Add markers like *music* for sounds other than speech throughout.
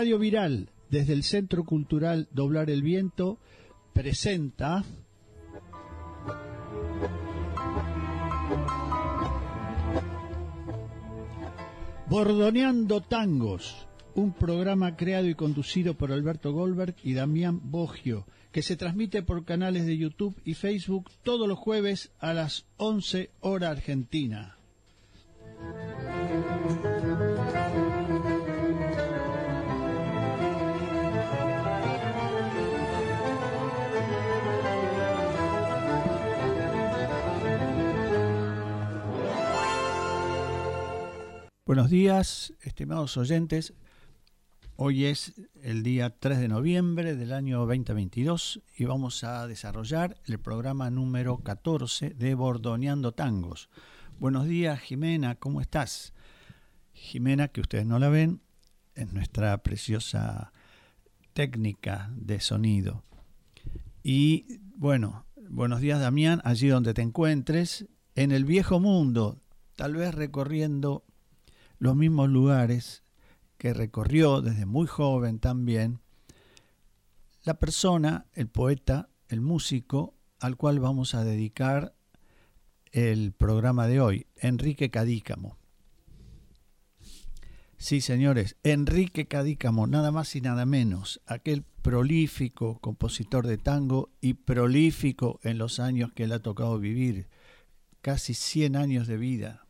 Radio Viral, desde el Centro Cultural Doblar el Viento, presenta... Bordoneando Tangos, un programa creado y conducido por Alberto Goldberg y Damián Bogio, que se transmite por canales de YouTube y Facebook todos los jueves a las 11 hora argentina. Buenos días, estimados oyentes. Hoy es el día 3 de noviembre del año 2022 y vamos a desarrollar el programa número 14 de Bordoneando Tangos. Buenos días, Jimena, ¿cómo estás? Jimena, que ustedes no la ven, es nuestra preciosa técnica de sonido. Y bueno, buenos días, Damián, allí donde te encuentres, en el viejo mundo, tal vez recorriendo los mismos lugares que recorrió desde muy joven también la persona, el poeta, el músico al cual vamos a dedicar el programa de hoy, Enrique Cadícamo. Sí, señores, Enrique Cadícamo, nada más y nada menos, aquel prolífico compositor de tango y prolífico en los años que le ha tocado vivir, casi 100 años de vida,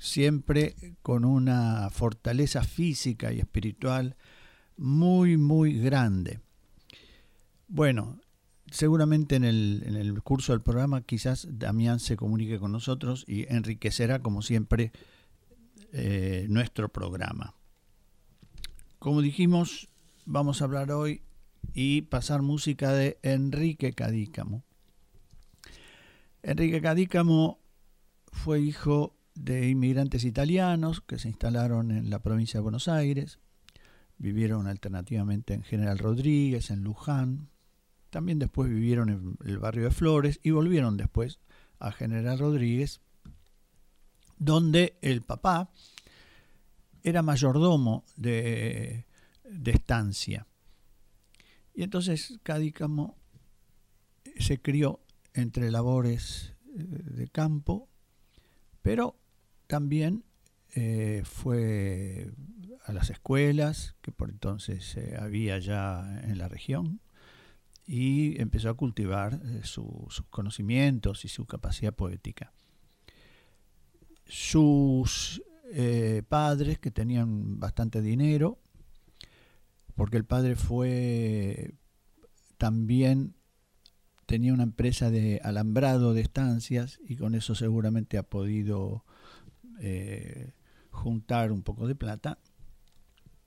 siempre con una fortaleza física y espiritual muy, muy grande. Bueno, seguramente en el, curso del programa quizás Damián se comunique con nosotros y enriquecerá, como siempre, eh, nuestro programa. Como dijimos, vamos a hablar hoy y pasar música de Enrique Cadícamo. Enrique Cadícamo fue hijo de inmigrantes italianos que se instalaron en la provincia de Buenos Aires, vivieron alternativamente en General Rodríguez, en Luján, también después vivieron en el barrio de Flores y volvieron después a General Rodríguez, donde el papá era mayordomo de, de estancia. Y entonces Cadícamo se crió entre labores eh, de campo, pero también eh, fue a las escuelas que por entonces eh, había ya en la región y empezó a cultivar eh, sus conocimientos y su capacidad poética. Sus padres, que tenían bastante dinero, porque el padre fue también tenía una empresa de alambrado de estancias y con eso seguramente ha podido eh, juntar un poco de plata,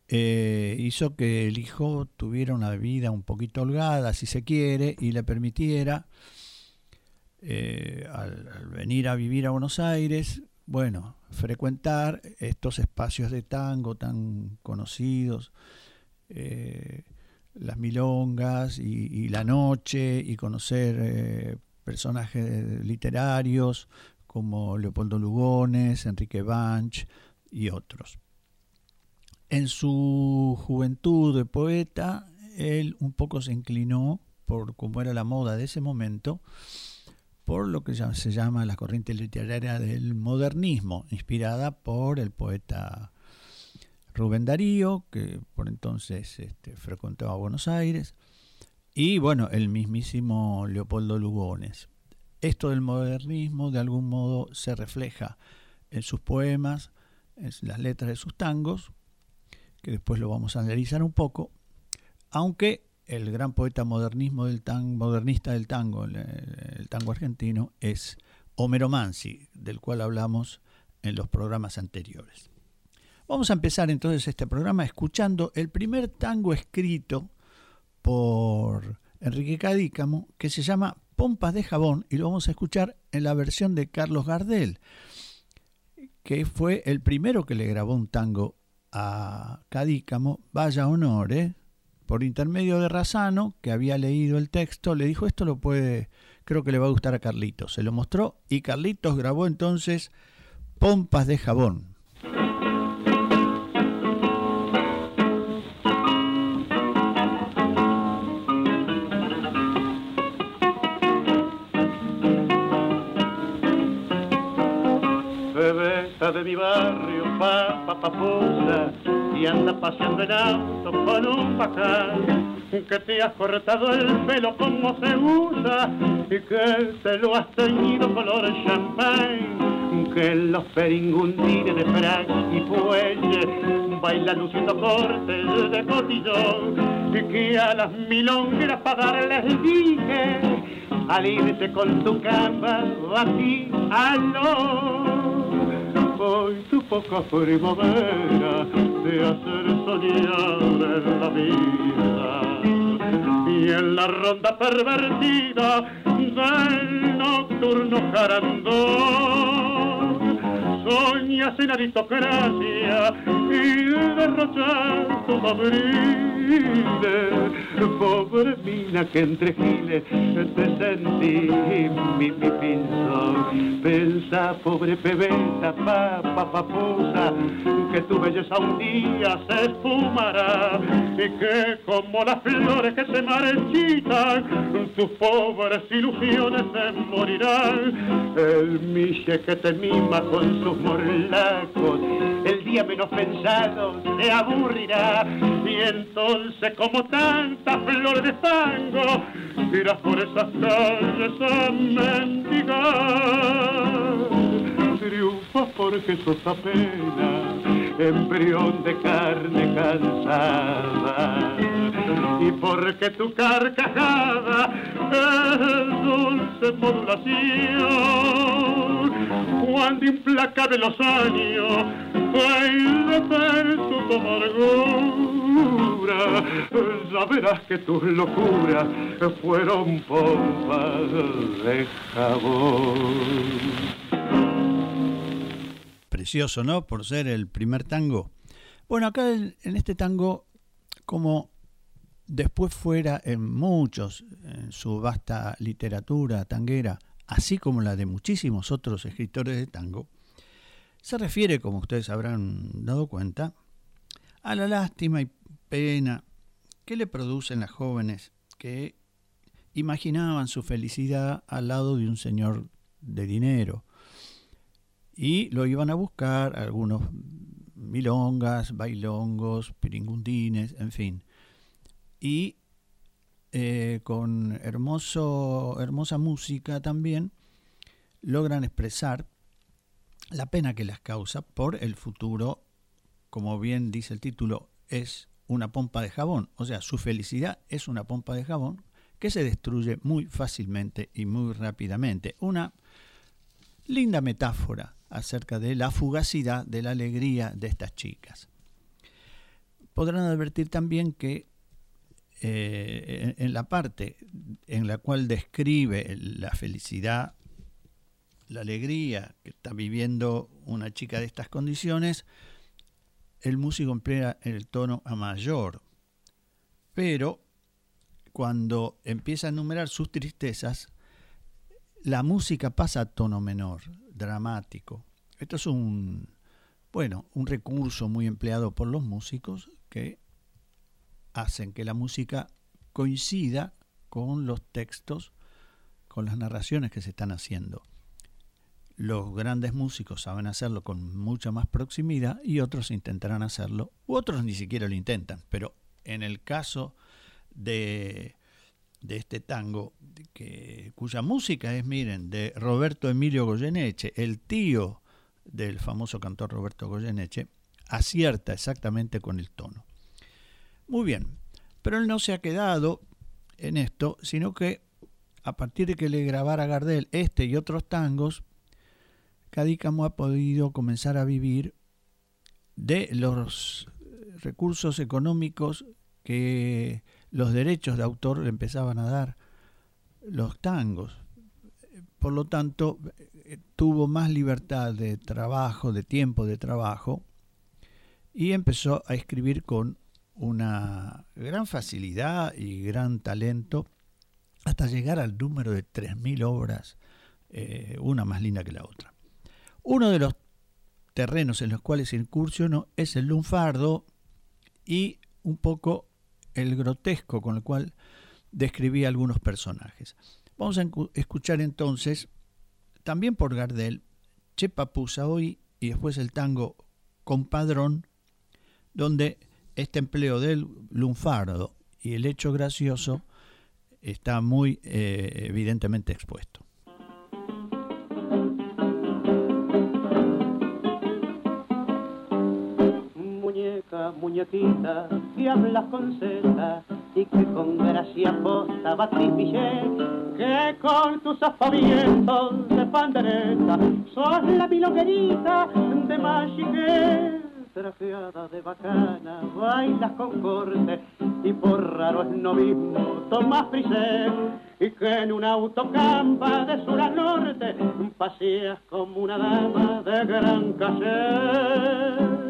eh, hizo que el hijo tuviera una vida un poquito holgada, si se quiere, y le permitiera, eh, al, venir a vivir a Buenos Aires, bueno, frecuentar estos espacios de tango tan conocidos, las milongas y, la noche, y conocer personajes literarios, como Leopoldo Lugones, Enrique Banch y otros. En su juventud de poeta, él un poco se inclinó por como era la moda de ese momento, por lo que se llama la corriente literaria del modernismo, inspirada por el poeta Rubén Darío, que por entonces este, frecuentaba Buenos Aires, y bueno, el mismísimo Leopoldo Lugones. Esto del modernismo de algún modo se refleja en sus poemas, en las letras de sus tangos, que después lo vamos a analizar un poco, aunque el gran poeta modernismo del modernista del tango, el, tango argentino, es Homero Mansi, del cual hablamos en los programas anteriores. Vamos a empezar entonces este programa escuchando el primer tango escrito por Enrique Cadícamo, que se llama Pompas de Jabón y lo vamos a escuchar en la versión de Carlos Gardel, que fue el primero que le grabó un tango a Cadícamo, vaya honor, ¿eh? por intermedio de Razano, que había leído el texto, le dijo esto lo puede, creo que le va a gustar a Carlitos. Se lo mostró y Carlitos grabó entonces Pompas de Jabón. Mi barrio, papa papusa, y anda paseando en auto con un bacán, que te has cortado el pelo como se usa, y que te lo has teñido color champagne, que los peringundines de frac y fuelle bailan luciendo cortes de cotillón, y que a las milongueras para darles dije, al irse con tu cama aló Hoy tu poca primavera de hacer soñar en la vida. Y en la ronda pervertida del nocturno carandón soñas en aristocracia y derrochar tu Pobre mina que entre giles te sentí mi, mi pinzón. Pensa, pobre pebeta, papa, papusa, que tu belleza un día se esfumará y que como las flores que se marchitan, tus pobres ilusiones se morirán. El miche que te mima con sus morlacos, el día menos pensado se aburrirá. Y entonces como tanta flor de fango irás por esas calles a mendigar triunfas porque sos apenas embrión de carne cansada y porque tu carcajada es dulce modulación cuando implacable los años baila tu amargura ya verás que tus locuras fueron pompas de jabón precioso, ¿no? Por ser el primer tango. Bueno, acá en este tango, como después fuera en muchos, en su vasta literatura tanguera, así como la de muchísimos otros escritores de tango, se refiere, como ustedes habrán dado cuenta, a la lástima y pena que le producen las jóvenes que imaginaban su felicidad al lado de un señor de dinero, y lo iban a buscar algunos milongas, bailongos, piringundines, en fin. Y eh, con hermoso, hermosa música también logran expresar la pena que les causa por el futuro, como bien dice el título, es una pompa de jabón, o sea, su felicidad es una pompa de jabón que se destruye muy fácilmente y muy rápidamente. Una linda metáfora acerca de la fugacidad de la alegría de estas chicas. Podrán advertir también que eh, en la parte en la cual describe la felicidad, la alegría que está viviendo una chica de estas condiciones, el músico emplea el tono a mayor. Pero cuando empieza a enumerar sus tristezas, la música pasa a tono menor dramático. Esto es un, bueno, un recurso muy empleado por los músicos que hacen que la música coincida con los textos, con las narraciones que se están haciendo. Los grandes músicos saben hacerlo con mucha más proximidad y otros intentarán hacerlo, u otros ni siquiera lo intentan, pero en el caso de de este tango, que, cuya música es, miren, de Roberto Emilio Goyeneche, el tío del famoso cantor Roberto Goyeneche, acierta exactamente con el tono. Muy bien, pero él no se ha quedado en esto, sino que a partir de que le grabara Gardel este y otros tangos, Cadícamo ha podido comenzar a vivir de los recursos económicos que los derechos de autor le empezaban a dar los tangos. Por lo tanto, eh, tuvo más libertad de trabajo, de tiempo de trabajo, y empezó a escribir con una gran facilidad y gran talento hasta llegar al número de 3.000 obras, eh, una más linda que la otra. Uno de los terrenos en los cuales incursionó es el lunfardo y un poco el grotesco con el cual describía algunos personajes. Vamos a escuchar entonces, también por Gardel, Che Papusa, hoy y después el tango Compadrón, donde este empleo del lunfardo y el hecho gracioso está muy eh, evidentemente expuesto. Muñeca, muñequita, que hablas con seta y que con gracia posta batís que con tus aspavientos de pandereta sos la milonguerita de Machiqué trajeada de bacana, bailas con corte y por raro es no mismo tomas frisé y que en un autocampa de sur a norte paseas como una dama de gran caché.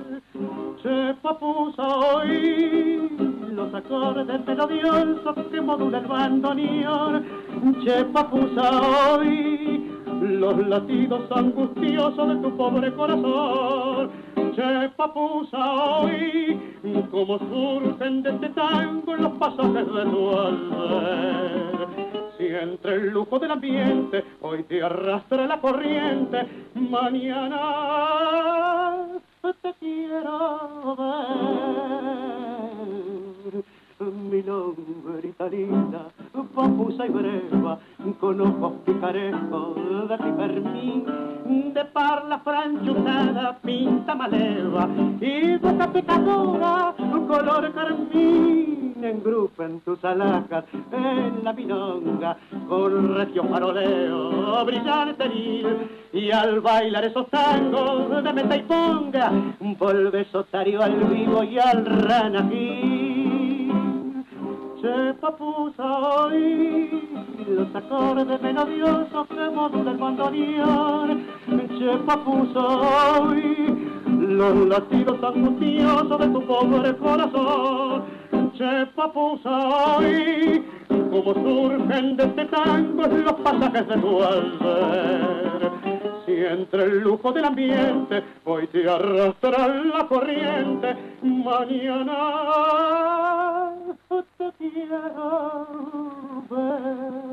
Se papusa hoy los acordes melodiosos que modula el bandoneón. Che papusa hoy los latidos angustiosos de tu pobre corazón che papusa hoy, como surgen de este tango los pasajes de tu alber. Si entre el lujo del ambiente hoy te arrastra la corriente, mañana te quiero ver mi nombre linda, confusa y breva, con ojos picarescos de pipermín, de parla franchuzada, pinta maleva, y boca pecadora, color carmín, engrupen tus alhajas en la milonga, con regio faroleo brillante y al bailar esos tangos de meta y ponga, vuelves otario al vivo y al ranají se papusa hoy los acordes melodiosos que modula el bandoneón. Se papusa hoy los latidos angustiosos de tu pobre corazón. Se papusa hoy como surgen de este tango los pasajes de tu alber entre el lujo del ambiente hoy te arrastra la corriente mañana te quiero ver.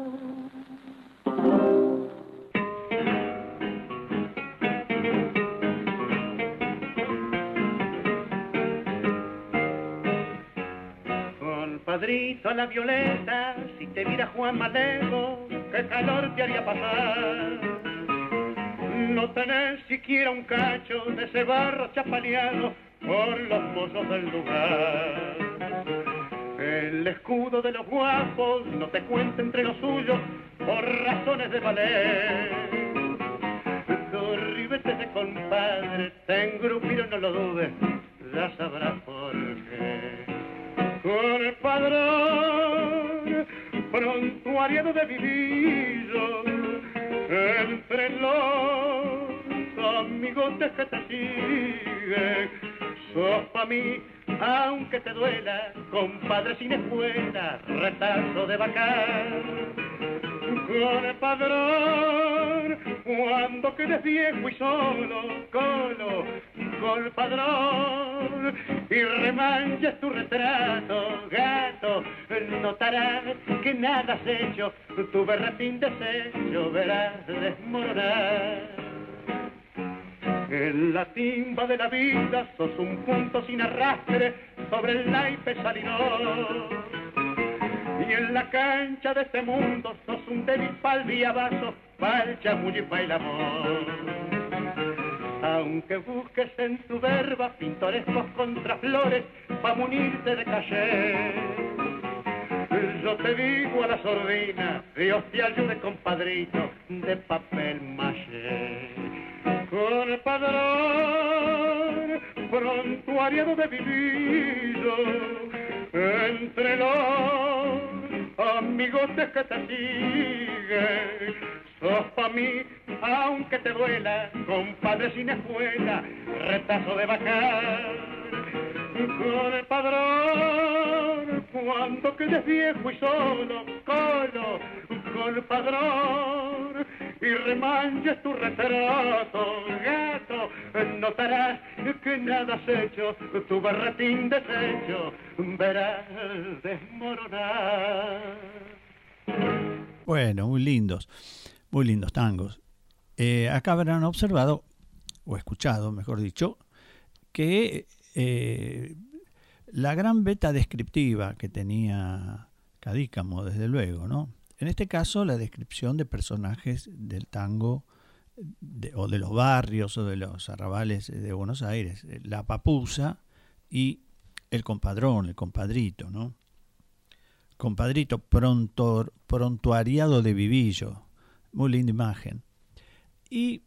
Padrito la violeta, si te mira Juan Mateo, qué calor te haría pasar. No tenés siquiera un cacho de ese barro chapaleado por los mozos del lugar. El escudo de los guapos no te cuenta entre los suyos por razones de valer. Dos ribetes de compadre te engrupieron, no lo dudes, ya sabrás por qué. Con padrón, prontuariado de vivillo, entre los amigos que te siguen, sos pa' mí aunque te duela, compadre sin escuela, retazo de vacar. Con el padrón, cuando quedes viejo y solo, colo, el padrón, y remanches tu retrato, gato, notarás que nada has hecho, tu berretín desecho verás desmoronar. En la timba de la vida sos un punto sin arrastre sobre el naipe salidor. Y en la cancha de este mundo sos un débil pal vaso, pa'l chamuyo y amor. Aunque busques en tu verba pintorescos contraflores pa' munirte de caché. Yo te digo a la sordina, Dios te ayude compadrito, de papel maché con el padrón de vivido entre los amigos que te siguen. Sos pa' mí aunque te duela compadre sin escuela retazo de bajar con padrón cuando quedes viejo y solo colo con el padrón y remanches tu retrato, gato, notarás que nada has hecho, tu barretín deshecho, verás desmoronar. Bueno, muy lindos, muy lindos tangos. Eh, acá habrán observado o escuchado, mejor dicho, que eh, la gran beta descriptiva que tenía Cadícamo, desde luego, ¿no? En este caso, la descripción de personajes del tango o de los barrios o de los arrabales de Buenos Aires, la papusa y el compadrón, el compadrito, ¿no? Compadrito pronto, prontuariado de Vivillo, muy linda imagen. Y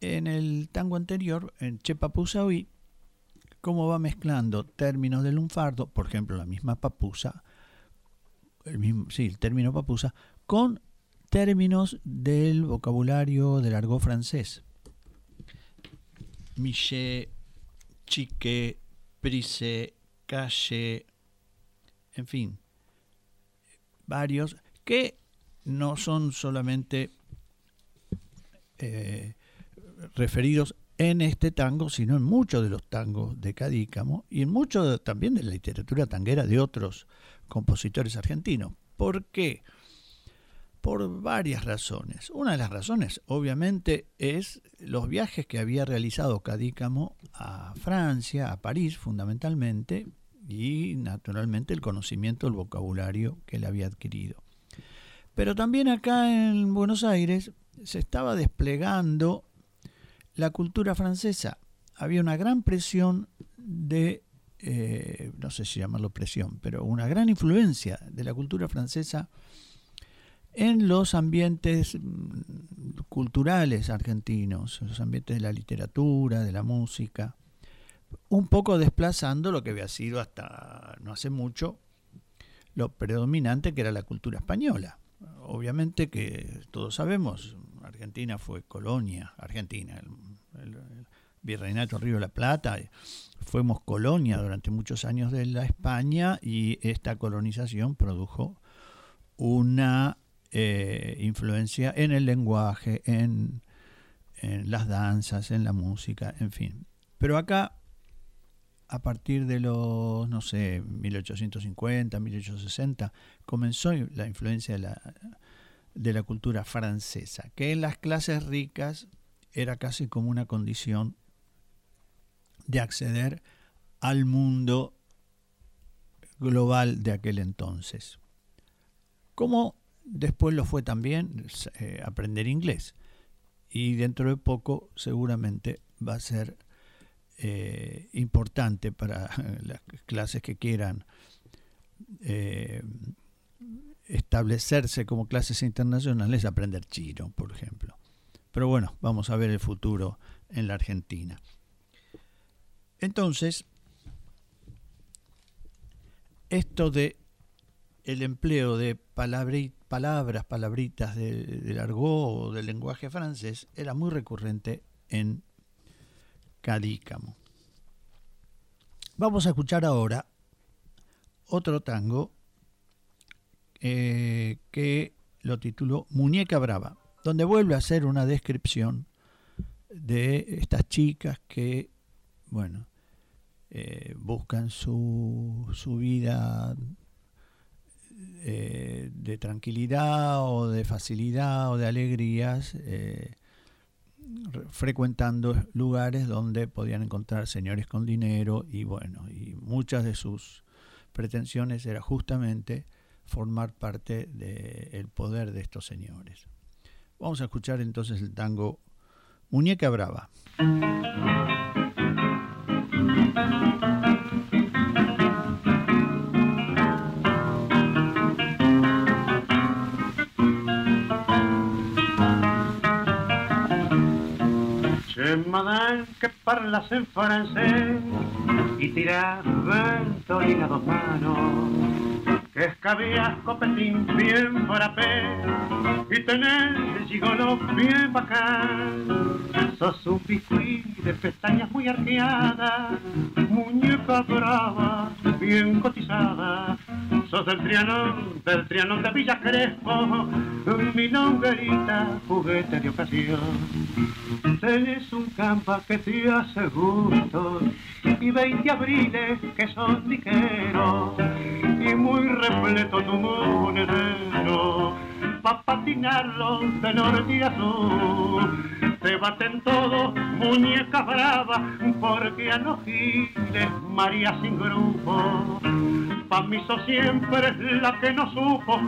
en el tango anterior, en Che Papusa hoy, cómo va mezclando términos del lunfardo, por ejemplo, la misma papusa, el mismo, sí, el término papusa, con términos del vocabulario del argot francés. Miché, chique, prise, calle, en fin, varios que no son solamente eh, referidos en este tango, sino en muchos de los tangos de Cadícamo y en mucho también de la literatura tanguera de otros compositores argentinos. ¿Por qué? Por varias razones. Una de las razones, obviamente, es los viajes que había realizado Cadícamo a Francia, a París fundamentalmente, y naturalmente el conocimiento del vocabulario que él había adquirido. Pero también acá en Buenos Aires se estaba desplegando la cultura francesa. Había una gran presión de eh, no sé si llamarlo presión, pero una gran influencia de la cultura francesa en los ambientes mm, culturales argentinos, en los ambientes de la literatura, de la música, un poco desplazando lo que había sido hasta no hace mucho lo predominante que era la cultura española. Obviamente que todos sabemos, Argentina fue colonia, Argentina, el, Virreinato Río de la Plata, fuimos colonia durante muchos años de la España y esta colonización produjo una eh, influencia en el lenguaje, en, en las danzas, en la música, en fin. Pero acá, a partir de los, no sé, 1850, 1860, comenzó la influencia de la, de la cultura francesa, que en las clases ricas era casi como una condición de acceder al mundo global de aquel entonces. Como después lo fue también eh, aprender inglés. Y dentro de poco seguramente va a ser eh, importante para *laughs* las clases que quieran eh, establecerse como clases internacionales aprender chino, por ejemplo. Pero bueno, vamos a ver el futuro en la Argentina. Entonces, esto de el empleo de palabras, palabritas del argot o del lenguaje francés era muy recurrente en Cadícamo. Vamos a escuchar ahora otro tango eh, que lo tituló Muñeca Brava, donde vuelve a hacer una descripción de estas chicas que, bueno, eh, buscan su, su vida eh, de tranquilidad o de facilidad o de alegrías, frecuentando lugares donde podían encontrar señores con dinero y bueno, y muchas de sus pretensiones era justamente formar parte del poder de estos señores. Vamos a escuchar entonces el tango Muñeca Brava. madame que parlas en francés y tiras ventolina dos manos que escabías copetín bien frappé y tenés el gigolo bien bacán. Sos un biscuit de pestañas muy arqueadas, muñeca brava, bien cotizada. Sos del Trianón, del Trianón de Villa Crespo, mi longuerita, juguete de ocasión. Tenés un campa que te hace gusto y veinte abriles que son ligeros y muy repleto tu monedero pa' patinarlo de norte y azul. te baten todo, muñeca brava, porque a los giles María sin grupo. Pa' mí siempre la que no supo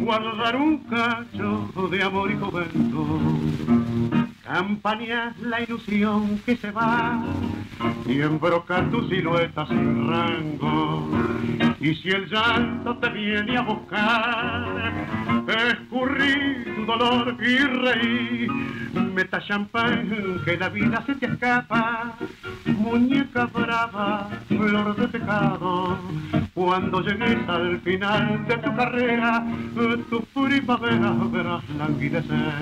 guardar un cacho de amor y juventud. Campaña la ilusión que se va y embroca tu silueta sin rango. Y si el llanto te viene a buscar, escurrí tu dolor y reí. Meta champán que la vida se te escapa, muñeca brava, flor de pecado. Cuando llegues al final de tu carrera, tu primavera verás languidecer.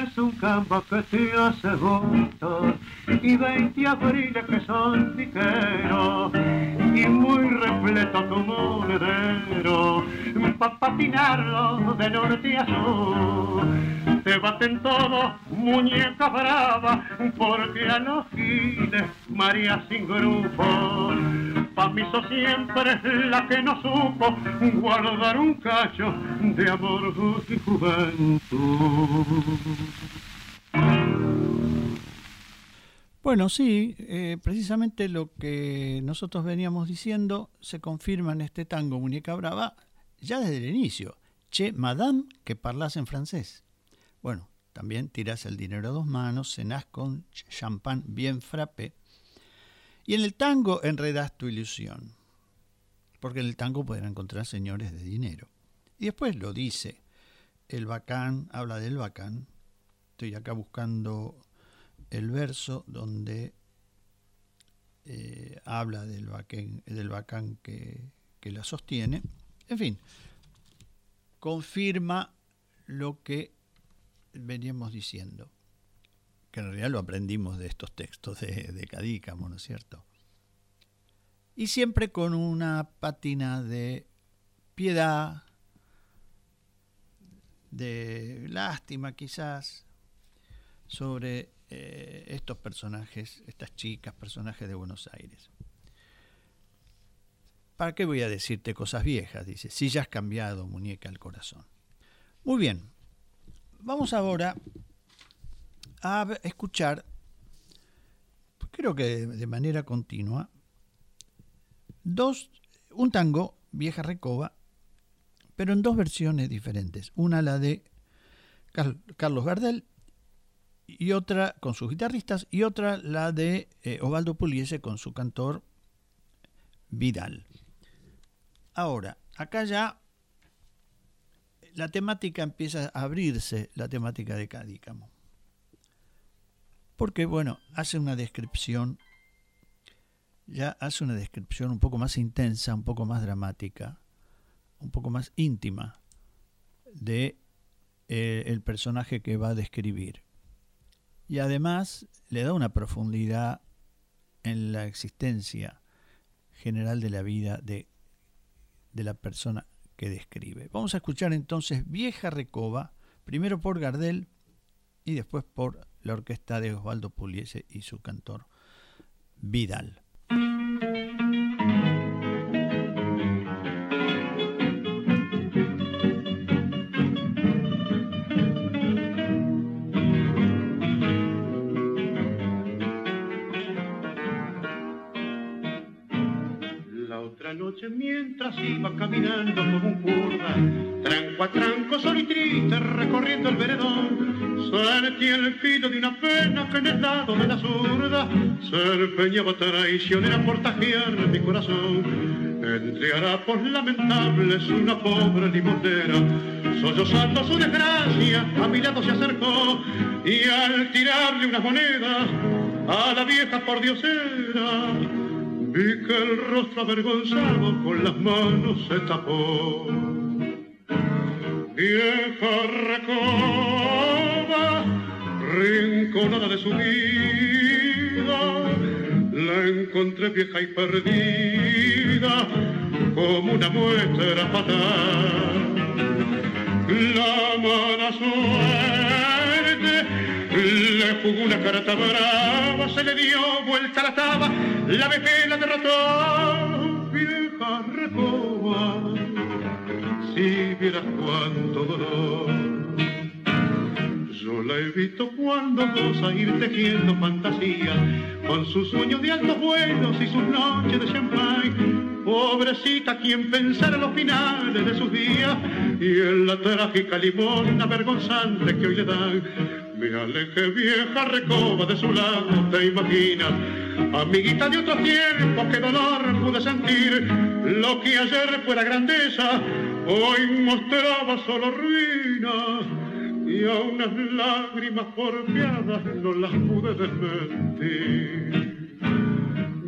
Tenés un campo que te hace gusto y veinte abriles que son piqueros y muy repleto tu monedero pa' patinarlo de norte a sur. Te baten todos, muñeca brava, porque a los giles María sin grupo. Pa' mí sos siempre la que no supo guardar un cacho de amor y juventud. Bueno, sí, eh, precisamente lo que nosotros veníamos diciendo se confirma en este tango Muñeca Brava ya desde el inicio. Che, madame, que parlas en francés. Bueno, también tiras el dinero a dos manos, cenás con champán bien frappé. Y en el tango enredas tu ilusión. Porque en el tango pueden encontrar señores de dinero. Y después lo dice. El bacán, habla del bacán. Estoy acá buscando el verso donde eh, habla del bacán, que la sostiene. En fin, confirma lo que veníamos diciendo, que en realidad lo aprendimos de estos textos de, Cadícamo, ¿no es cierto? Y siempre con una pátina de piedad, de lástima quizás, sobre eh, estos personajes, estas chicas, personajes de Buenos Aires. ¿Para qué voy a decirte cosas viejas? Dice, si ya has cambiado, muñeca, el corazón. Muy bien, vamos ahora a escuchar, creo que de manera continua, dos, un tango, Vieja Recoba, pero en dos versiones diferentes. Una la de Carlos Gardel y otra con sus guitarristas y otra la de eh, Osvaldo Puliese con su cantor Vidal. Ahora, acá ya la temática empieza a abrirse, la temática de Cadícamo. Porque, bueno, hace una descripción, ya hace una descripción un poco más intensa, un poco más dramática, un poco más íntima de eh, el personaje que va a describir. Y además le da una profundidad en la existencia general de la vida de de la persona que describe. Vamos a escuchar entonces Vieja Recoba, primero por Gardel y después por la orquesta de Osvaldo Puliese y su cantor Vidal. Que en el lado de la zurda se empeñaba traicionera por tajear mi corazón. Entre harapos lamentables una pobre limonera, sollozando su desgracia, a mi lado se acercó y al tirarle unas monedas a la vieja por diosera Vi que el rostro avergonzado con las manos se tapó. Vieja recoba, rinconada de su vida, la encontré vieja y perdida, como una muestra fatal. La mala suerte le jugó una carta brava, se le dio vuelta la taba, la vejez la derrotó, vieja recoba, si vieras cuánto dolor. Yo la he visto cuando goza ir tejiendo fantasía con sus sueños de altos vuelos y sus noches de champagne. Pobrecita quien pensara los finales de sus días y en la trágica limosna vergonzante que hoy le dan. Me aleje vieja recoba de su lado, te imaginas, amiguita de otro tiempo, qué dolor pude sentir. Lo que ayer fuera grandeza, hoy mostraba solo ruinas y a unas lágrimas porfiadas no las pude desmentir.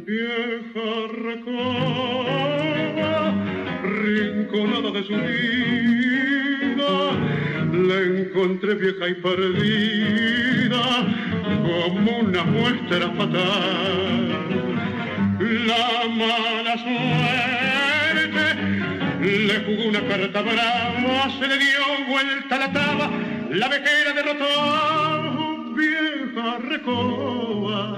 Vieja recoba, rinconada de su vida, la encontré vieja y perdida como una muestra fatal. La mala suerte le jugó una carta brava, se le dio vuelta la taba la vejera derrotó vieja recoba.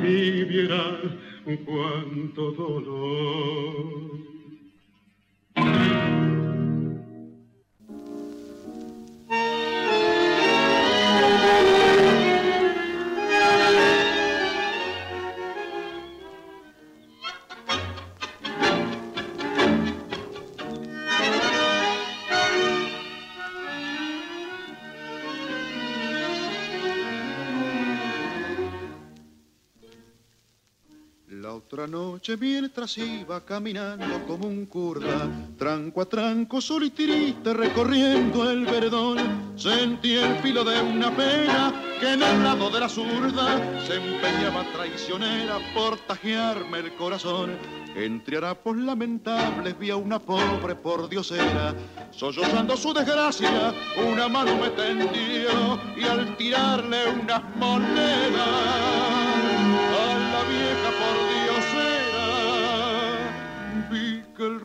Si vieras cuánto dolor. Otra noche mientras iba caminando como un curda, tranco a tranco, solo y triste recorriendo el verdón, sentí el filo de una pena que en el lado de la zurda se empeñaba traicionera por tajearme el corazón. Entre harapos lamentables vi a una pobre por diosera, sollozando su desgracia, una mano me tendió y al tirarle unas monedas a la vieja por vi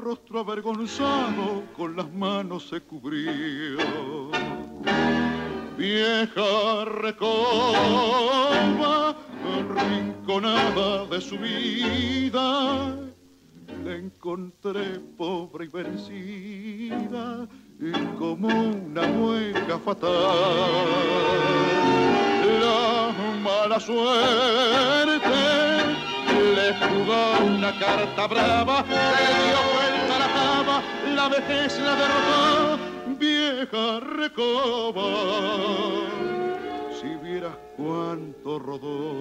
rostro avergonzado con las manos se cubrió. Vieja recoba, rinconada de su vida, la encontré pobre y vencida como una mueca fatal. La mala suerte le jugó una carta brava, la vejez la derrotó, vieja recoba. Si vieras cuánto rodó.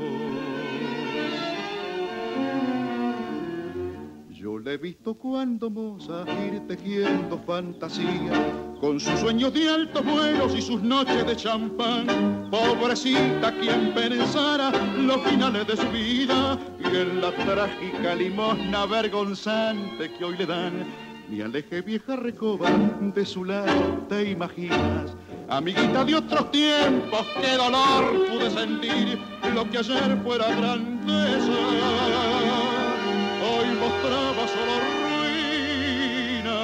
Yo le he visto cuando moza ir tejiendo fantasía, con sus sueños de altos vuelos y sus noches de champán. Pobrecita quien pensara los finales de su vida y en la trágica limosna vergonzante que hoy le dan. Mi aleje vieja recoba de su lado, te imaginas. Amiguita de otros tiempos, qué dolor pude sentir lo que ayer fuera grandeza hoy mostraba solo ruina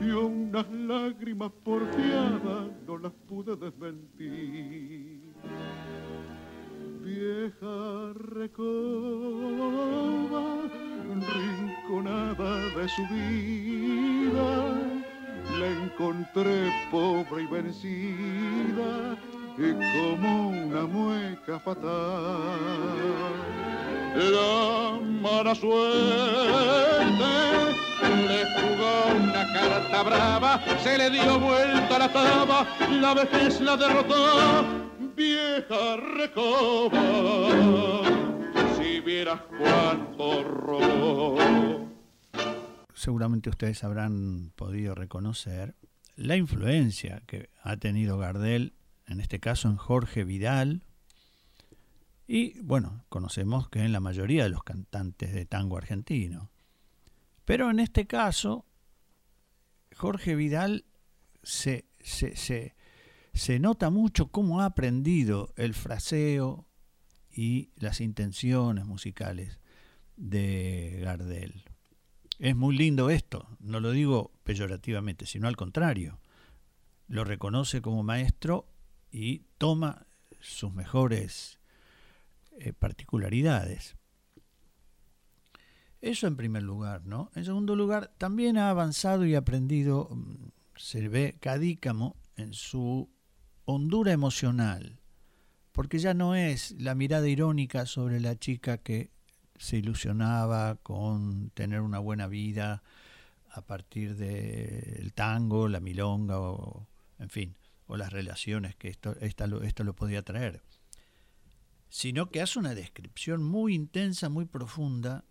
y unas lágrimas porfiadas no las pude desmentir. Vieja recoba, rinconada de su vida, la encontré pobre y vencida y como una mueca fatal. La mala suerte le jugó una carta brava, se le dio vuelta la taba, la vejez la derrotó, vieja recoba, Seguramente ustedes habrán podido reconocer la influencia que ha tenido Gardel, en este caso en Jorge Vidal, y bueno, conocemos que en la mayoría de los cantantes de tango argentino. Pero en este caso, Jorge Vidal se, se, se, nota mucho cómo ha aprendido el fraseo y las intenciones musicales de Gardel. Es muy lindo esto, no lo digo peyorativamente, sino al contrario. Lo reconoce como maestro y toma sus mejores eh, particularidades. Eso en primer lugar, ¿no? En segundo lugar, también ha avanzado y aprendido, mm, se ve cadícamo en su hondura emocional, porque ya no es la mirada irónica sobre la chica que se ilusionaba con tener una buena vida a partir del tango, la milonga o, en fin, o las relaciones que esto, esto lo podía traer, sino que hace una descripción muy intensa, muy profunda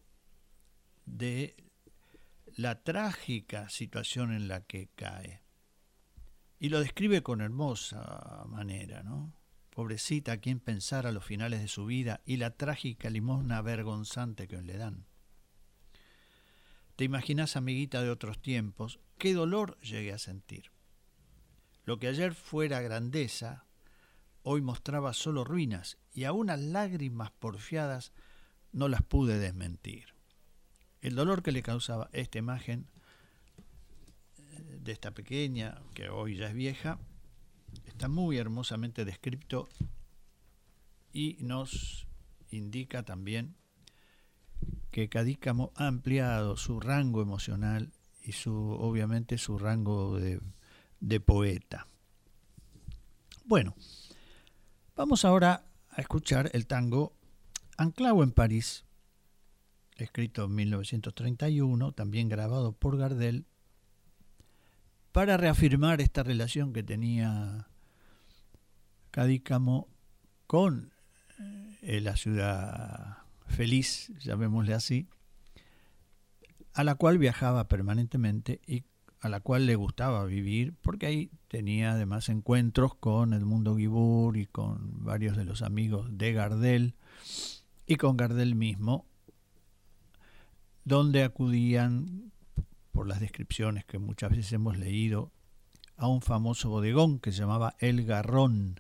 de la trágica situación en la que cae. Y lo describe con hermosa manera, ¿no? Pobrecita, a quien pensar a los finales de su vida y la trágica limosna vergonzante que le dan. Te imaginas, amiguita de otros tiempos, qué dolor llegué a sentir. Lo que ayer fuera grandeza, hoy mostraba solo ruinas y aún las lágrimas porfiadas no las pude desmentir. El dolor que le causaba esta imagen eh, de esta pequeña, que hoy ya es vieja, está muy hermosamente descrito y nos indica también que Cadícamo ha ampliado su rango emocional y su obviamente su rango de, de poeta. Bueno, vamos ahora a escuchar el tango Anclao en París, escrito en 1931, también grabado por Gardel, para reafirmar esta relación que tenía Cadícamo con eh, la ciudad feliz, llamémosle así, a la cual viajaba permanentemente y a la cual le gustaba vivir, porque ahí tenía además encuentros con Edmundo Guibur y con varios de los amigos de Gardel y con Gardel mismo, donde acudían, por las descripciones que muchas veces hemos leído, a un famoso bodegón que se llamaba El Garrón,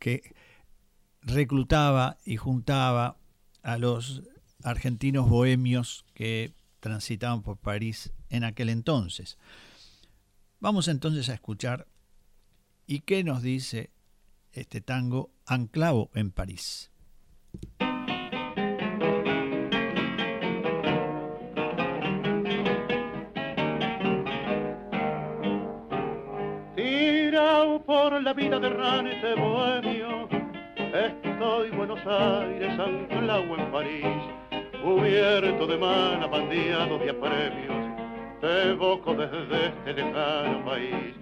que reclutaba y juntaba a los argentinos bohemios que transitaban por París en aquel entonces. Vamos entonces a escuchar y qué nos dice este tango Anclavo en París. Por la vida de errante bohemio, estoy Buenos Aires, anclado en París, cubierto de mana, bandeado de apremios, te evoco desde este lejano país.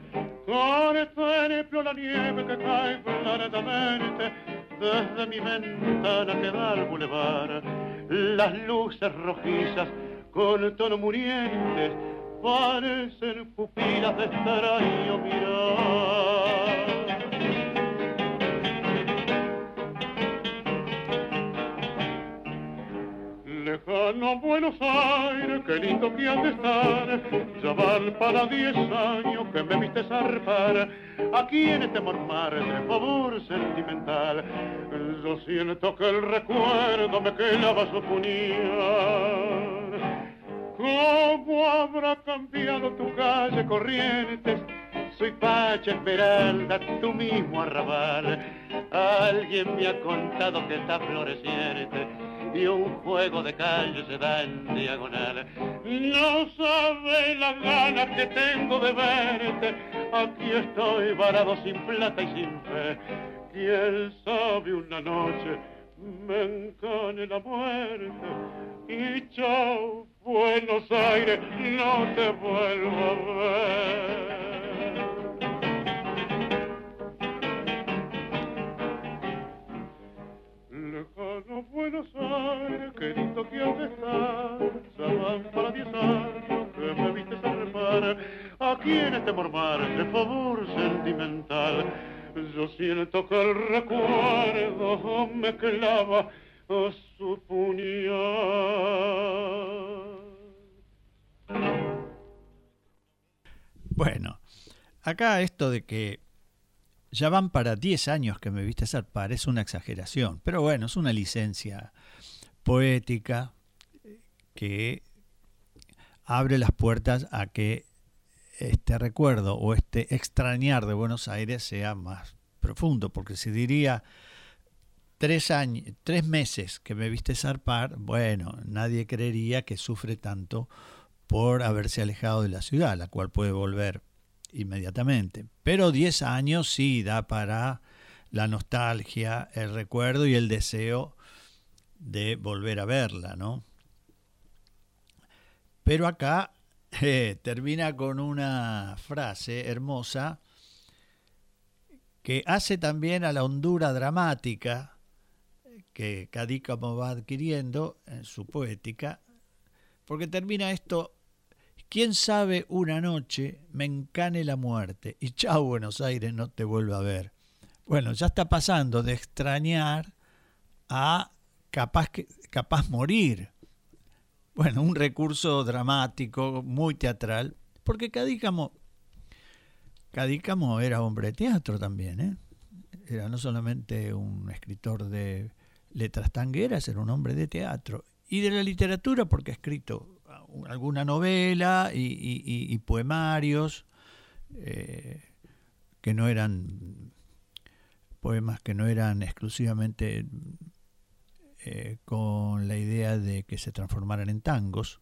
Con ejemplo la nieve que cae claramente desde mi ventana que da al bulevar, las luces rojizas con tono murientes parecen pupilas de extraño mirar. Lejano Buenos Aires, qué lindo que han de estar. Ya van para diez años que me viste zarpar aquí en este mormar favor sentimental. Yo siento que el recuerdo me clava su puñal. ¿Cómo habrá cambiado tu calle Corrientes? Soy Pacha Esmeralda, tu mismo arrabal. Alguien me ha contado que está floreciente y un juego de calle se da en diagonal. No sabe las ganas que tengo de verte, aquí estoy varado sin plata y sin fe. Quién sabe una noche me encane la muerte y chao Buenos Aires, no te vuelvo a ver. Lejano Buenos Aires, qué lindo que has de estar. Van para diez años que me viste zarpar aquí en este mormar de favor sentimental. Yo siento que el recuerdo me clava a su puñal. Bueno, acá esto de que ya van para 10 años que me viste zarpar, es una exageración, pero bueno, es una licencia poética que abre las puertas a que este recuerdo o este extrañar de Buenos Aires sea más profundo, porque si diría tres, años, tres meses que me viste zarpar, bueno, nadie creería que sufre tanto por haberse alejado de la ciudad, la cual puede volver inmediatamente. Pero 10 años sí da para la nostalgia, el recuerdo y el deseo de volver a verla, ¿no? Pero acá *laughs* eh, termina con una frase hermosa que hace también a la hondura dramática que Cadícamo va adquiriendo en su poética, porque termina esto, quién sabe una noche me encane la muerte y chao Buenos Aires no te vuelvo a ver. Bueno, ya está pasando de extrañar a capaz, que, capaz morir. Bueno, un recurso dramático, muy teatral, porque Cadícamo, Cadícamo era hombre de teatro también, ¿eh? era no solamente un escritor de letras tangueras, era un hombre de teatro y de la literatura porque ha escrito alguna novela y, poemarios eh, que no eran poemas que no eran exclusivamente eh, con la idea de que se transformaran en tangos.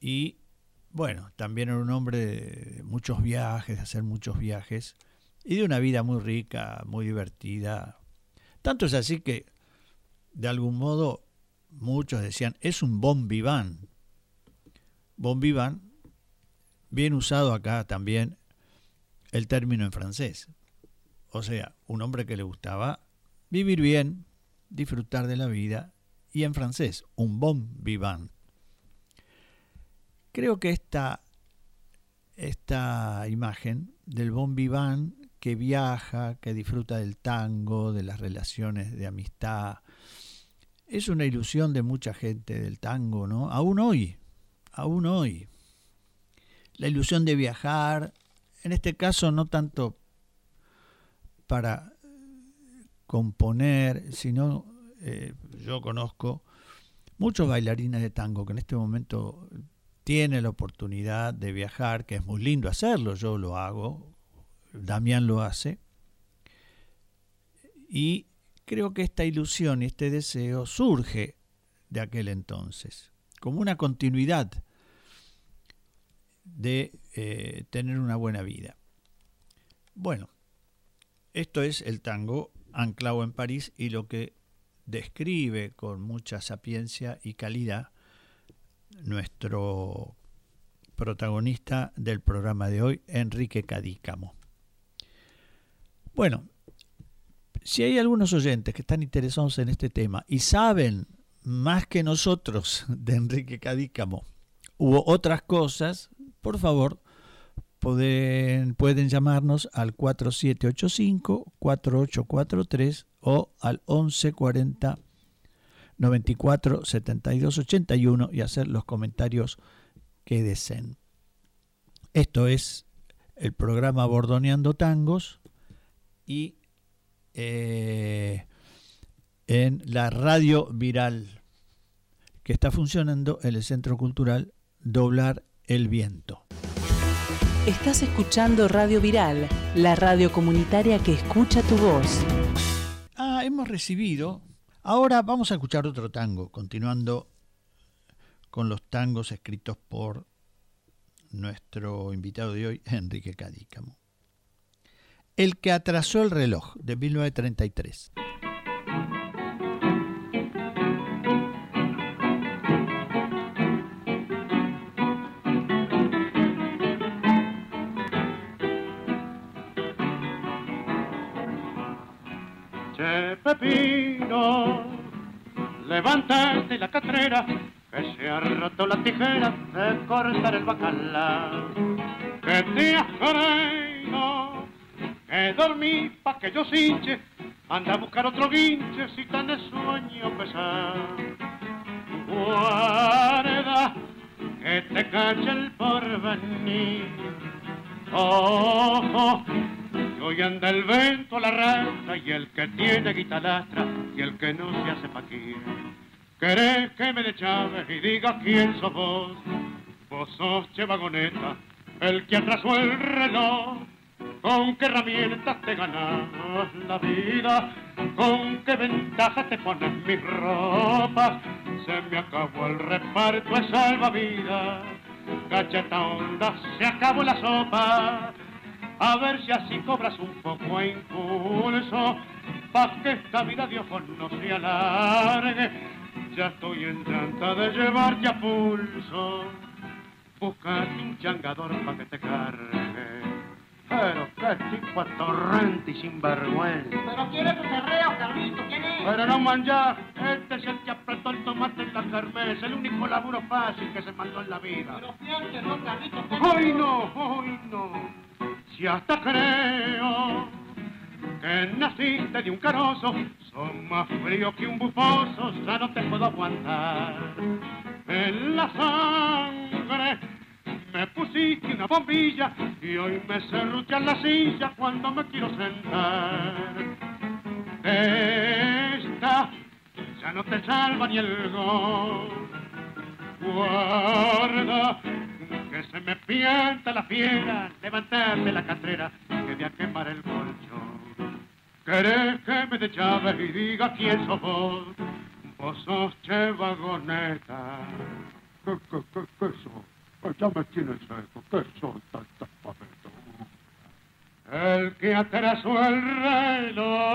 Y bueno, también era un hombre de muchos viajes, de hacer muchos viajes y de una vida muy rica, muy divertida. Tanto es así que, de algún modo, muchos decían, es un bon vivant. Bon vivant, bien usado acá también el término en francés. O sea, un hombre que le gustaba vivir bien, disfrutar de la vida y en francés, un bon vivant. Creo que esta, esta imagen del bon vivant que viaja, que disfruta del tango, de las relaciones de amistad, es una ilusión de mucha gente del tango, ¿no? Aún hoy, aún hoy. La ilusión de viajar, en este caso no tanto para componer, sino eh, yo conozco muchos bailarines de tango que en este momento tienen la oportunidad de viajar, que es muy lindo hacerlo, yo lo hago, Damián lo hace, y creo que esta ilusión y este deseo surge de aquel entonces, como una continuidad de eh, tener una buena vida. Bueno, esto es el tango anclado en París y lo que describe con mucha sapiencia y calidad nuestro protagonista del programa de hoy, Enrique Cadícamo. Bueno, si hay algunos oyentes que están interesados en este tema y saben más que nosotros de Enrique Cadícamo u otras cosas, por favor, pueden, pueden llamarnos al 4785-4843 o al 1140 94 72 81 y hacer los comentarios que deseen. Esto es el programa Bordoneando Tangos y eh, en la radio viral que está funcionando en el Centro Cultural Doblar el Viento. Estás escuchando Radio Viral, la radio comunitaria que escucha tu voz. Ah, hemos recibido. Ahora vamos a escuchar otro tango, continuando con los tangos escritos por nuestro invitado de hoy, *laughs* Enrique Cadícamo. El que atrasó el reloj, de 1933. Che Pepino, levántate la catrera, que se ha roto la tijera de cortar el bacalao. Que te has que dormí pa' que yo cinche, anda a buscar otro guinche si tan de sueño pesar. Guarda que te cache el porvenir. Ojo, que hoy anda el vento la raza y el que tiene guitalastra y el que no se hace paquir. ¿Querés que me le chaves y diga quién sos vos? Vos sos Che Vagoneta, el que atrasó el reloj con qué herramientas te ganas la vida, con qué ventajas te ponen mis ropas. Se me acabó el reparto de salvavidas, Gacheta onda, se acabó la sopa. A ver si así cobras un poco de impulso, pa' que esta vida de ojos no se alargue. Ya estoy en llanta de llevarte a pulso. Buscate un changador pa' que te cargue. Pero qué tipo atorrante y sinvergüenza. Pero quiere tu terreo, Carlito, ¿quién es? Pero no manjar, este es el que apretó el tomate en la kermés, el único laburo fácil que se mandó en la vida. Pero fíjate, no, Carlito, ¿qué Hoy no, hoy no, si hasta creo que naciste de un carozo, son más frío que un bufoso, ya no te puedo aguantar. En la sangre me pusiste una bombilla y hoy me serrucha la silla cuando me quiero sentar. Esta ya no te salva ni el gol. Guarda que se me pienta la fiera, levantarte la catrera que voy a quemar el colchón. ¿Querés que me de llaves y diga quién sos vos? Vos sos che vagoneta. ¿Qué, qué, qué, qué sos? Ya me tienes seco. ¿Qué sos tanta papeta? El que atrasó el reloj.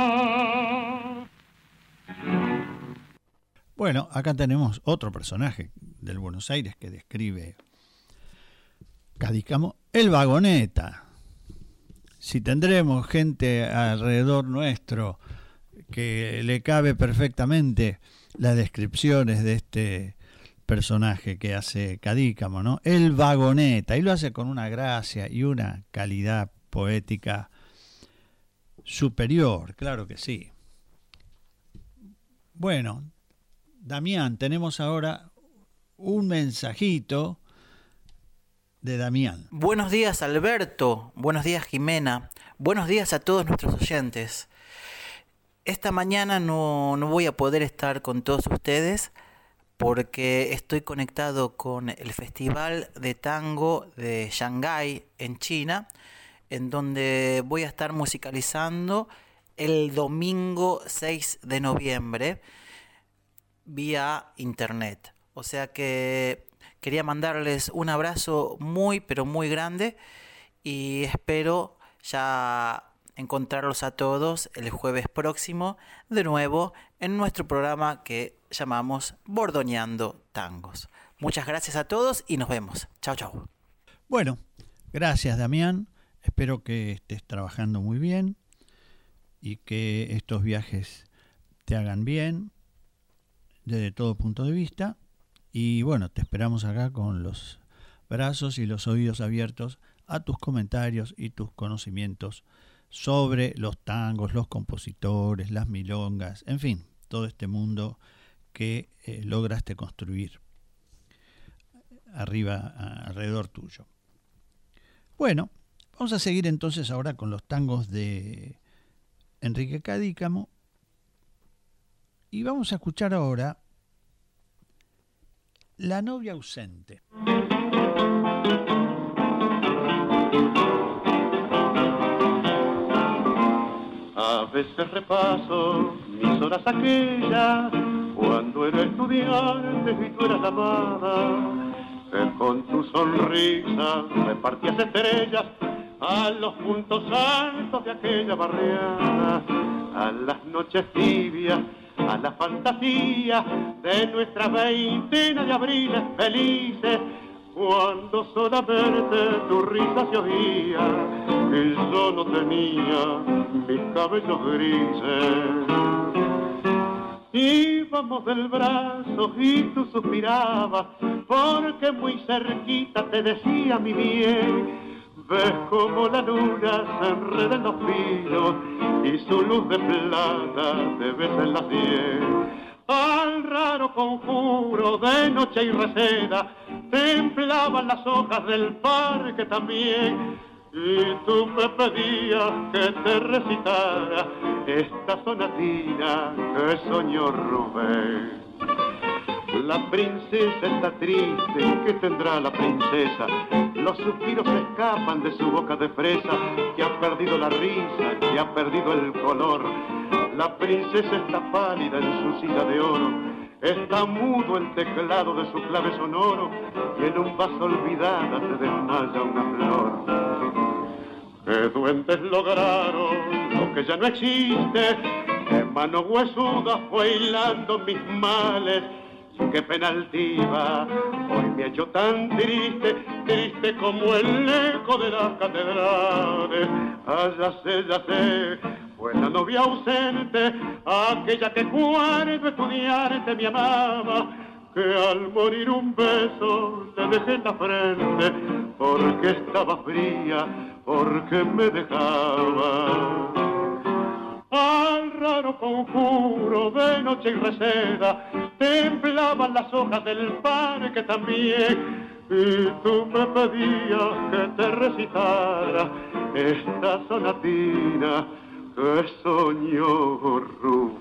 Bueno, acá tenemos otro personaje del Buenos Aires que describe Cadícamo, el vagoneta. Si tendremos gente alrededor nuestro que le cabe perfectamente las descripciones de este personaje que hace Cadícamo, ¿no? El vagoneta, y lo hace con una gracia y una calidad poética superior, claro que sí. Bueno, Damián, tenemos ahora un mensajito de Damián. Buenos días Alberto, buenos días Jimena, buenos días a todos nuestros oyentes. Esta mañana no, no voy a poder estar con todos ustedes porque estoy conectado con el Festival de Tango de Shanghái en China, en donde voy a estar musicalizando el domingo 6 de noviembre vía internet. O sea que quería mandarles un abrazo muy pero muy grande y espero ya encontrarlos a todos el jueves próximo de nuevo en nuestro programa que llamamos Bordoneando Tangos. Muchas gracias a todos y nos vemos. Chao, chao. Bueno, gracias Damián. Espero que estés trabajando muy bien y que estos viajes te hagan bien desde todo punto de vista. Y bueno, te esperamos acá con los brazos y los oídos abiertos a tus comentarios y tus conocimientos sobre los tangos, los compositores, las milongas, en fin, todo este mundo que eh, lograste construir arriba, alrededor tuyo. Bueno, vamos a seguir entonces ahora con los tangos de Enrique Cadícamo y vamos a escuchar ahora La novia ausente. A veces repaso mis horas aquellas cuando era estudiante y tú eras amada, que con tu sonrisa repartías estrellas a los puntos altos de aquella barriada, a las noches tibias, a la fantasía de nuestra veintena de abriles felices cuando solamente tu risa se oía y yo no tenía mis cabellos grises. Íbamos del brazo y tú suspirabas porque muy cerquita te decía mi bien. Ves como la luna se enreda en los pinos y su luz de plata te besa en la sien al raro conjuro de noche y receda, templaban las hojas del parque también. Y tú me pedías que te recitara esta sonatina que soñó Rubén. La princesa está triste, ¿qué tendrá la princesa? Los suspiros escapan de su boca de fresa, que ha perdido la risa, que ha perdido el color. La princesa está pálida en su silla de oro, Está mudo el teclado de su clave sonoro y en un vaso olvidada se desmaya una flor. Que duendes lograron lo que ya no existe, que mano huesuda fue hilando mis males qué penaltiva, hoy me ha hecho tan triste, triste como el eco de las catedrales. Ah, ya sé, ya sé, la novia ausente, aquella que cuando estudiante me amaba, que al morir un beso le dejé la frente, porque estaba fría, porque me dejaba. Al raro conjuro de noche y reseda, temblaban las hojas del parque también, y tú me pedías que te recitara esta sonatina que Rubén.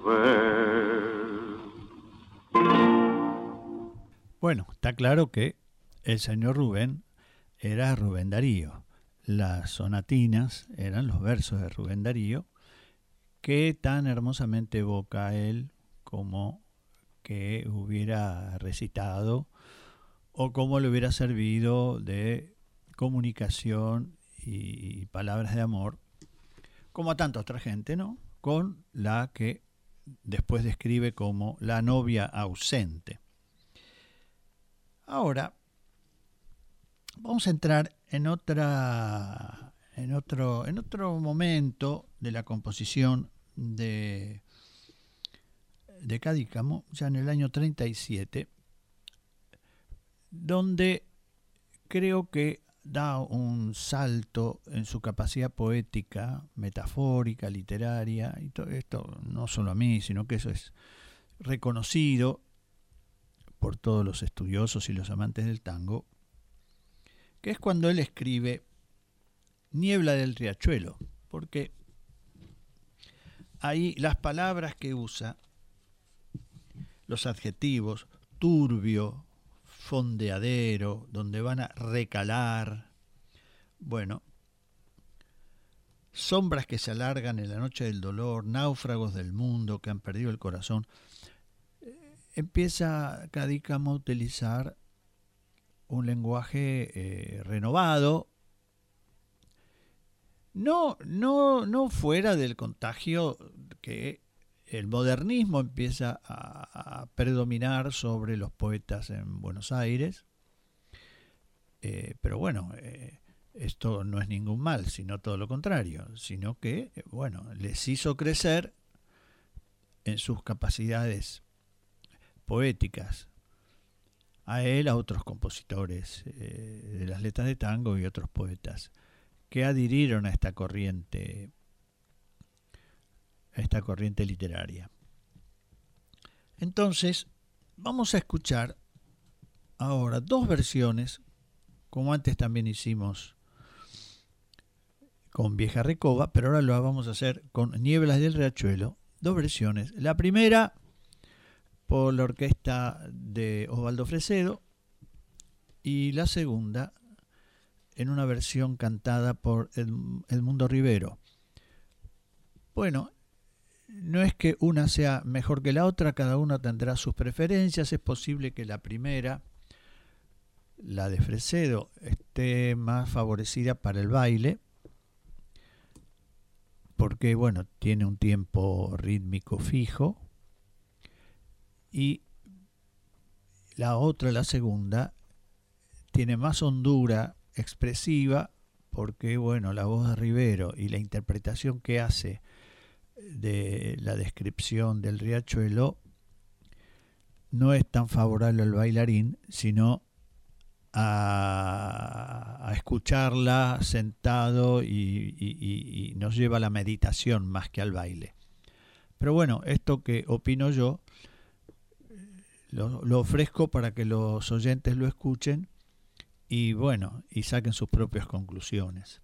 Bueno, está claro que el señor Rubén era Rubén Darío. Las sonatinas eran los versos de Rubén Darío que tan hermosamente evoca él como que hubiera recitado o como le hubiera servido de comunicación y palabras de amor, como a tanta otra gente, ¿no? Con la que después describe como la novia ausente. Ahora, vamos a entrar en otra en otro, en otro momento de la composición de, de Cadícamo, ya en el año 37, donde creo que da un salto en su capacidad poética, metafórica, literaria, y todo esto no solo a mí, sino que eso es reconocido por todos los estudiosos y los amantes del tango, que es cuando él escribe Niebla del Riachuelo, porque ahí las palabras que usa, los adjetivos, turbio, fondeadero, donde van a recalar, bueno, sombras que se alargan en la noche del dolor, náufragos del mundo que han perdido el corazón, eh, empieza Cadícamo a utilizar un lenguaje eh, renovado, no, no, no fuera del contagio que el modernismo empieza a, predominar sobre los poetas en Buenos Aires. Eh, pero bueno, eh, esto no es ningún mal, sino todo lo contrario, sino que, eh, bueno, les hizo crecer en sus capacidades poéticas. A él, a otros compositores de las letras de tango y otros poetas que adhirieron a esta corriente, esta corriente literaria. Entonces, vamos a escuchar ahora dos versiones, como antes también hicimos con Vieja Recoba, pero ahora lo vamos a hacer con Nieblas del Riachuelo, dos versiones. La primera por la orquesta de Osvaldo Fresedo y la segunda en una versión cantada por Edmundo Rivero. Bueno, no es que una sea mejor que la otra, cada una tendrá sus preferencias, es posible que la primera, la de Fresedo, esté más favorecida para el baile, porque bueno, tiene un tiempo rítmico fijo, y la otra, la segunda, tiene más hondura expresiva porque bueno, la voz de Rivero y la interpretación que hace de la descripción del riachuelo no es tan favorable al bailarín, sino a, escucharla sentado y, nos lleva a la meditación más que al baile. Pero bueno, esto que opino yo, lo ofrezco para que los oyentes lo escuchen y bueno, y saquen sus propias conclusiones.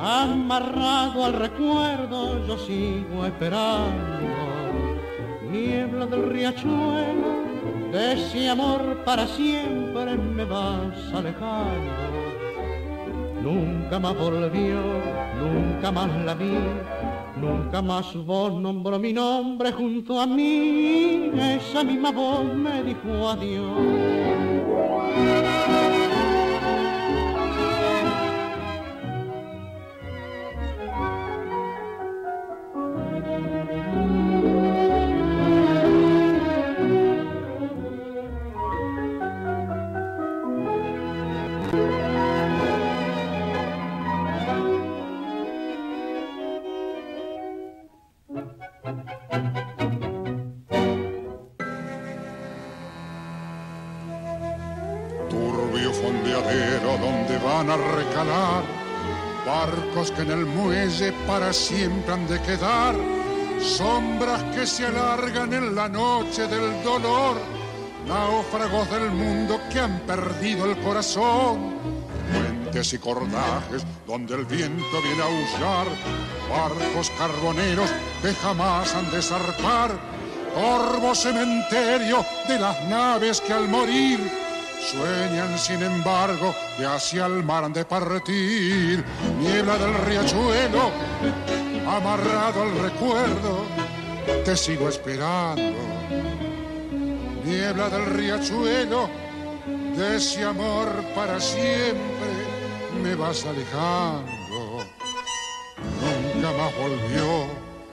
Amarrado al recuerdo, yo sigo esperando. Niebla del riachuelo, de ese amor para siempre me vas alejando. Nunca más volvió, nunca más la vi, nunca más su voz nombró mi nombre junto a mí. Esa misma voz me dijo adiós. Para siempre han de quedar, sombras que se alargan en la noche del dolor, náufragos del mundo que han perdido el corazón, puentes y cordajes donde el viento viene a aullar, barcos carboneros que jamás han de zarpar, corvo cementerio de las naves que al morir Sueñan sin embargo que hacia el mar han de partir, niebla del riachuelo, amarrado al recuerdo, te sigo esperando. Niebla del riachuelo, de ese amor para siempre me vas alejando. Nunca más volvió,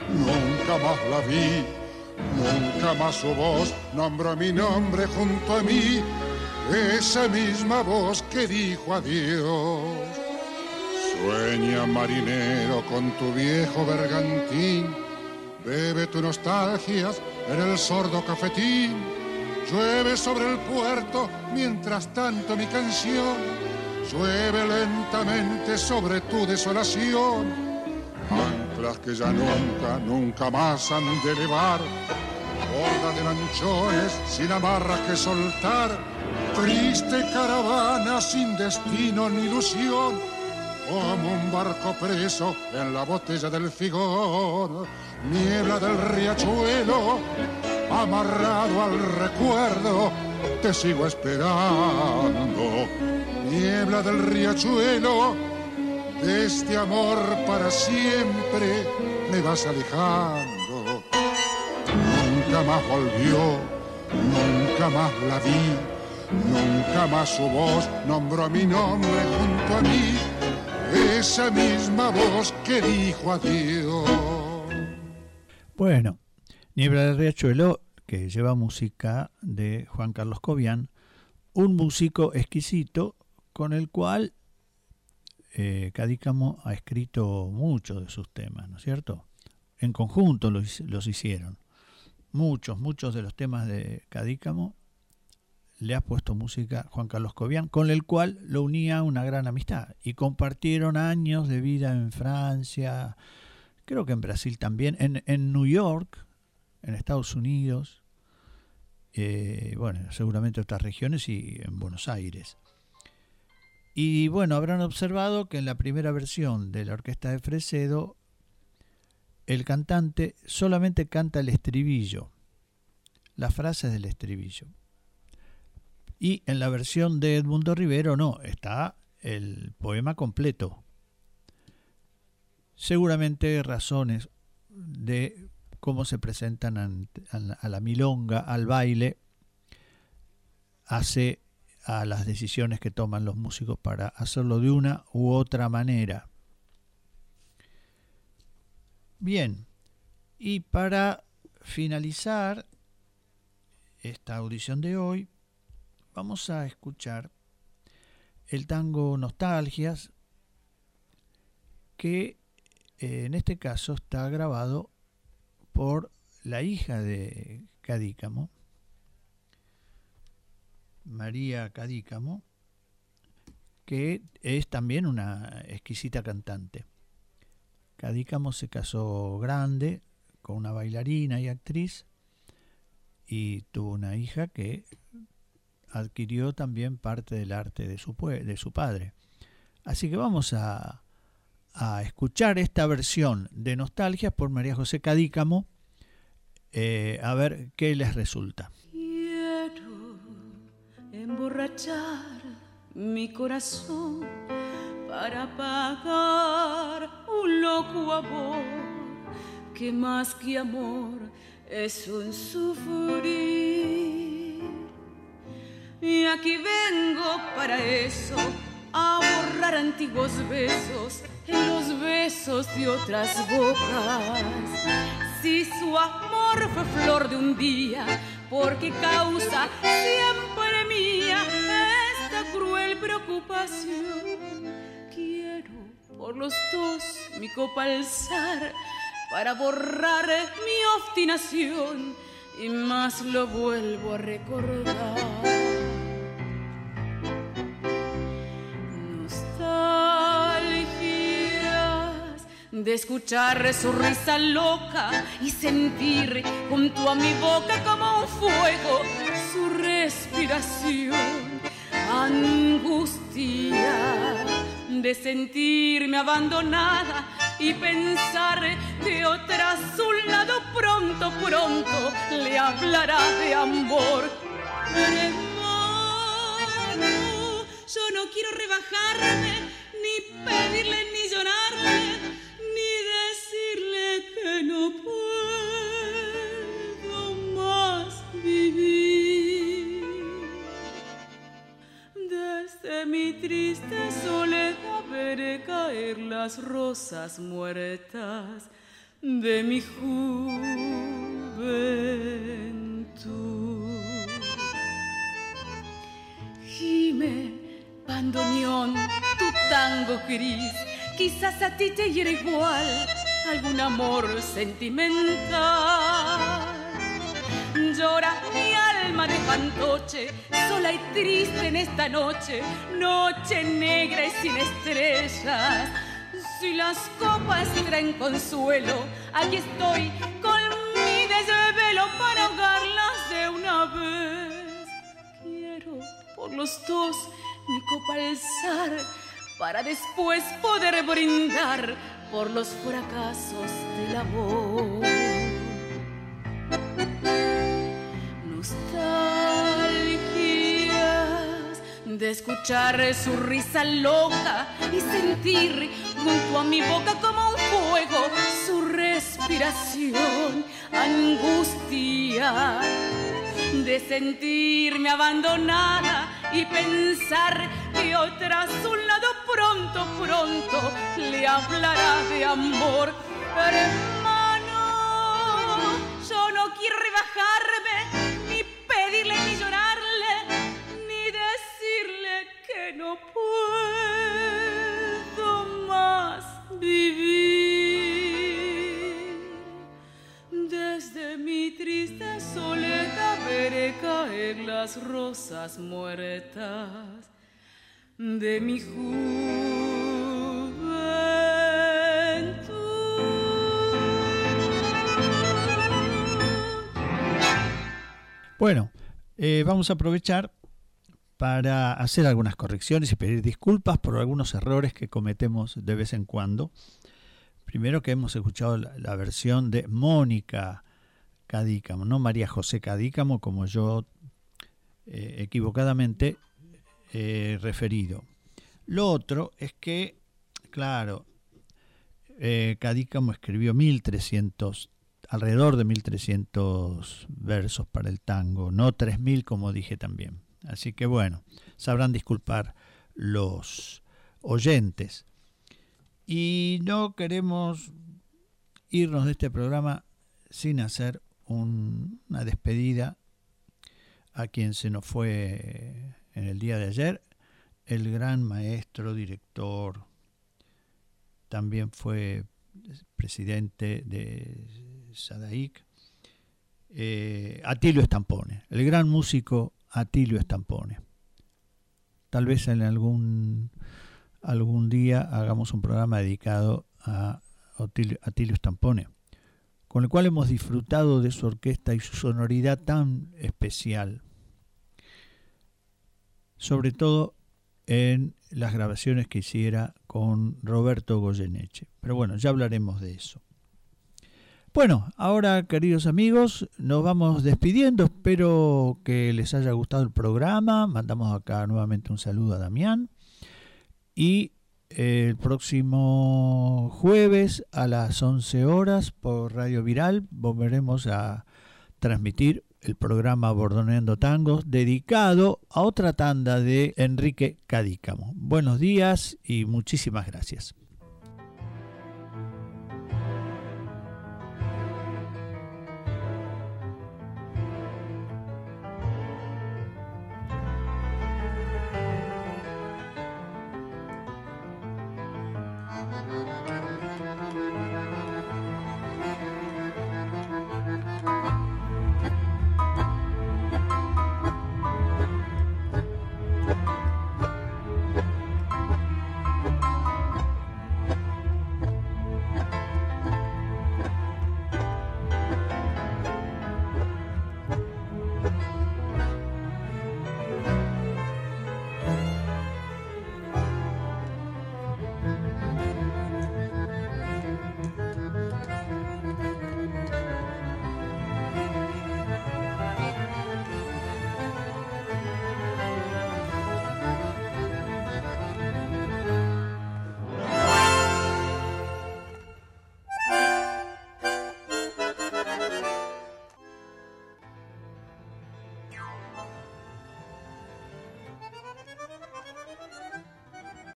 nunca más la vi, nunca más su voz nombró mi nombre junto a mí esa misma voz que dijo adiós. Sueña marinero con tu viejo bergantín, bebe tu nostalgias en el sordo cafetín. Llueve sobre el puerto mientras tanto mi canción llueve lentamente sobre tu desolación. Anclas que ya nunca, nunca más han de elevar, borda de lanchones sin amarras que soltar Triste caravana sin destino ni ilusión, como un barco preso en la botella del figón, niebla del riachuelo, amarrado al recuerdo, te sigo esperando. Niebla del riachuelo, de este amor para siempre me vas alejando. Nunca más volvió, nunca más la vi Nunca más su voz nombró mi nombre junto a mí, esa misma voz que dijo adiós. Bueno, Niebla del Riachuelo, que lleva música de Juan Carlos Cobian, un músico exquisito con el cual eh, Cadícamo ha escrito muchos de sus temas, ¿no es cierto? En conjunto los, los hicieron. Muchos, muchos de los temas de Cadícamo le ha puesto música Juan Carlos Cobian, con el cual lo unía una gran amistad. Y compartieron años de vida en Francia, creo que en Brasil también, en, en New York, en Estados Unidos, eh, bueno, seguramente otras regiones y en Buenos Aires. Y bueno, habrán observado que en la primera versión de la orquesta de Fresedo, el cantante solamente canta el estribillo, las frases del estribillo. Y en la versión de Edmundo Rivero no, está el poema completo. Seguramente razones de cómo se presentan a la milonga, al baile, hace a las decisiones que toman los músicos para hacerlo de una u otra manera. Bien, y para finalizar esta audición de hoy, vamos a escuchar el tango Nostalgias, que eh, en este caso está grabado por la hija de Cadícamo, María Cadícamo, que es también una exquisita cantante. Cadícamo se casó grande con una bailarina y actriz y tuvo una hija que adquirió también parte del arte de su, de su padre. Así que vamos a, a escuchar esta versión de Nostalgia por María José Cadícamo, eh, a ver qué les resulta. Quiero emborrachar mi corazón para pagar un loco amor que más que amor es un sufrir. Y aquí vengo para eso, a borrar antiguos besos en los besos de otras bocas. Si su amor fue flor de un día, porque causa siempre mía esta cruel preocupación. Quiero por los dos mi copa alzar para borrar mi obstinación y más lo vuelvo a recordar. De escuchar su risa loca y sentir junto a mi boca como un fuego su respiración. Angustia de sentirme abandonada y pensar que otra a su lado pronto, pronto le hablará de amor. Hermano, yo no quiero rebajarme, ni pedirle ni llorarle rosas muertas de mi juventud. Gime, bandoneón, tu tango gris, quizás a ti te hiera igual algún amor sentimental. Llora mi alma de fantoche, sola y triste en esta noche, noche negra y sin estrellas. Si las copas traen consuelo, aquí estoy con mi desvelo para ahogarlas de una vez. Quiero por los dos mi copa alzar para después poder brindar por los fracasos del amor. Nostalgias de escuchar su risa loca y sentir junto a mi boca como un fuego su respiración, angustia de sentirme abandonada y pensar otra a su lado pronto, pronto le hablará de amor. Hermano, yo no quiero rebajarme, ni pedirle ni llorarle, ni decirle que no puedo más vivir. Desde mi triste soledad veré caer las rosas muertas de mi juventud. Bueno, eh, vamos a aprovechar para hacer algunas correcciones y pedir disculpas por algunos errores que cometemos de vez en cuando. Primero que hemos escuchado la, versión de Mónica Cadícamo, no María José Cadícamo, como yo eh, equivocadamente eh, referido. Lo otro es que, claro, eh, Cadícamo escribió 1300, alrededor de 1300 versos para el tango, no 3000 como dije también. Así que bueno, sabrán disculpar los oyentes. Y no queremos irnos de este programa sin hacer una despedida a quien se nos fue en el día de ayer, el gran maestro, director, también fue presidente de Sadaic, eh, Atilio Estampone, el gran músico Atilio Estampone. tal vez en algún, algún día hagamos un programa dedicado a Atilio Stampone, con el cual hemos disfrutado de su orquesta y su sonoridad tan especial. Sobre todo en las grabaciones que hiciera con Roberto Goyeneche. Pero bueno, ya hablaremos de eso. Bueno, ahora queridos amigos, nos vamos despidiendo. Espero que les haya gustado el programa. Mandamos acá nuevamente un saludo a Damián. Y el próximo jueves a las 11 horas por Radio Viral volveremos a transmitir el programa Bordoneando Tangos dedicado a otra tanda de Enrique Cadícamo. Buenos días y muchísimas gracias.